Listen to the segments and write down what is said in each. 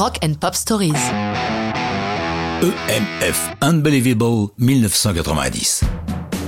Rock and Pop Stories. EMF, Unbelievable 1990.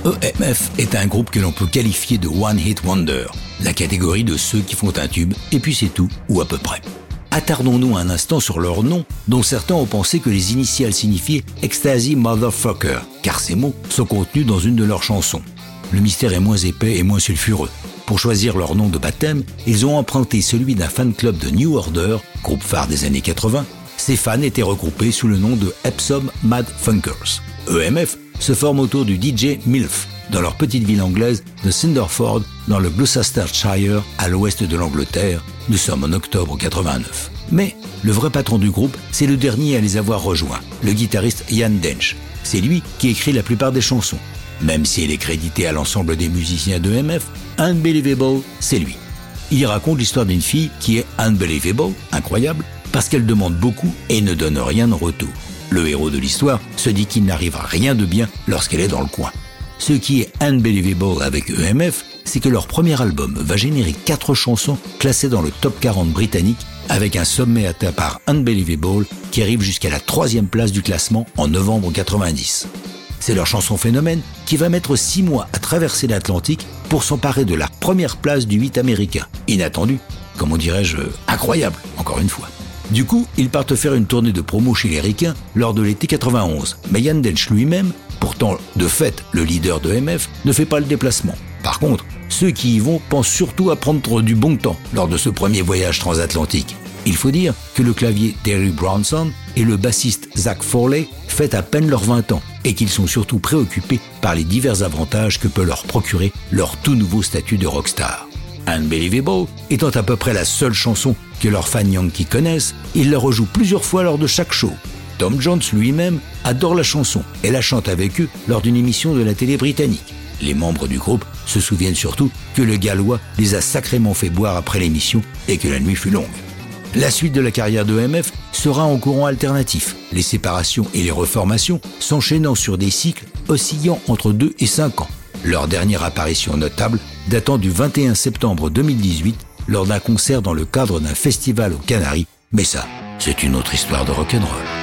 EMF est un groupe que l'on peut qualifier de One Hit Wonder, la catégorie de ceux qui font un tube, et puis c'est tout, ou à peu près. Attardons-nous un instant sur leur nom, dont certains ont pensé que les initiales signifiaient Ecstasy Motherfucker, car ces mots sont contenus dans une de leurs chansons. Le mystère est moins épais et moins sulfureux. Pour choisir leur nom de baptême, ils ont emprunté celui d'un fan club de New Order, groupe phare des années 80. Ces fans étaient regroupés sous le nom de Epsom Mad Funkers. EMF se forme autour du DJ MILF, dans leur petite ville anglaise de Cinderford, dans le Gloucestershire, à l'ouest de l'Angleterre. Nous sommes en octobre 89. Mais le vrai patron du groupe, c'est le dernier à les avoir rejoints, le guitariste Ian Dench. C'est lui qui écrit la plupart des chansons. Même s'il est crédité à l'ensemble des musiciens de MF, Unbelievable, c'est lui. Il raconte l'histoire d'une fille qui est unbelievable, incroyable, parce qu'elle demande beaucoup et ne donne rien en retour. Le héros de l'histoire se dit qu'il n'arrivera rien de bien lorsqu'elle est dans le coin. Ce qui est unbelievable avec EMF, c'est que leur premier album va générer quatre chansons classées dans le top 40 britannique avec un sommet atteint par Unbelievable qui arrive jusqu'à la troisième place du classement en novembre 90. C'est leur chanson phénomène qui va mettre six mois à traverser l'Atlantique pour s'emparer de la première place du 8 américain. Inattendu, comment dirais-je, incroyable, encore une fois. Du coup, ils partent faire une tournée de promo chez les Ricains lors de l'été 91. Mais Yann Dench lui-même, pourtant de fait le leader de MF, ne fait pas le déplacement. Par contre, ceux qui y vont pensent surtout à prendre du bon temps lors de ce premier voyage transatlantique. Il faut dire que le clavier Terry Brownson et le bassiste Zach Forley fêtent à peine leurs 20 ans et qu'ils sont surtout préoccupés par les divers avantages que peut leur procurer leur tout nouveau statut de rockstar. Unbelievable étant à peu près la seule chanson que leurs fans Yankee connaissent, ils la rejouent plusieurs fois lors de chaque show. Tom Jones lui-même adore la chanson et la chante avec eux lors d'une émission de la télé britannique. Les membres du groupe se souviennent surtout que le Gallois les a sacrément fait boire après l'émission et que la nuit fut longue. La suite de la carrière de MF sera en courant alternatif, les séparations et les reformations s'enchaînant sur des cycles oscillant entre 2 et 5 ans. Leur dernière apparition notable datant du 21 septembre 2018 lors d'un concert dans le cadre d'un festival aux Canaries, mais ça, c'est une autre histoire de rock'n'roll.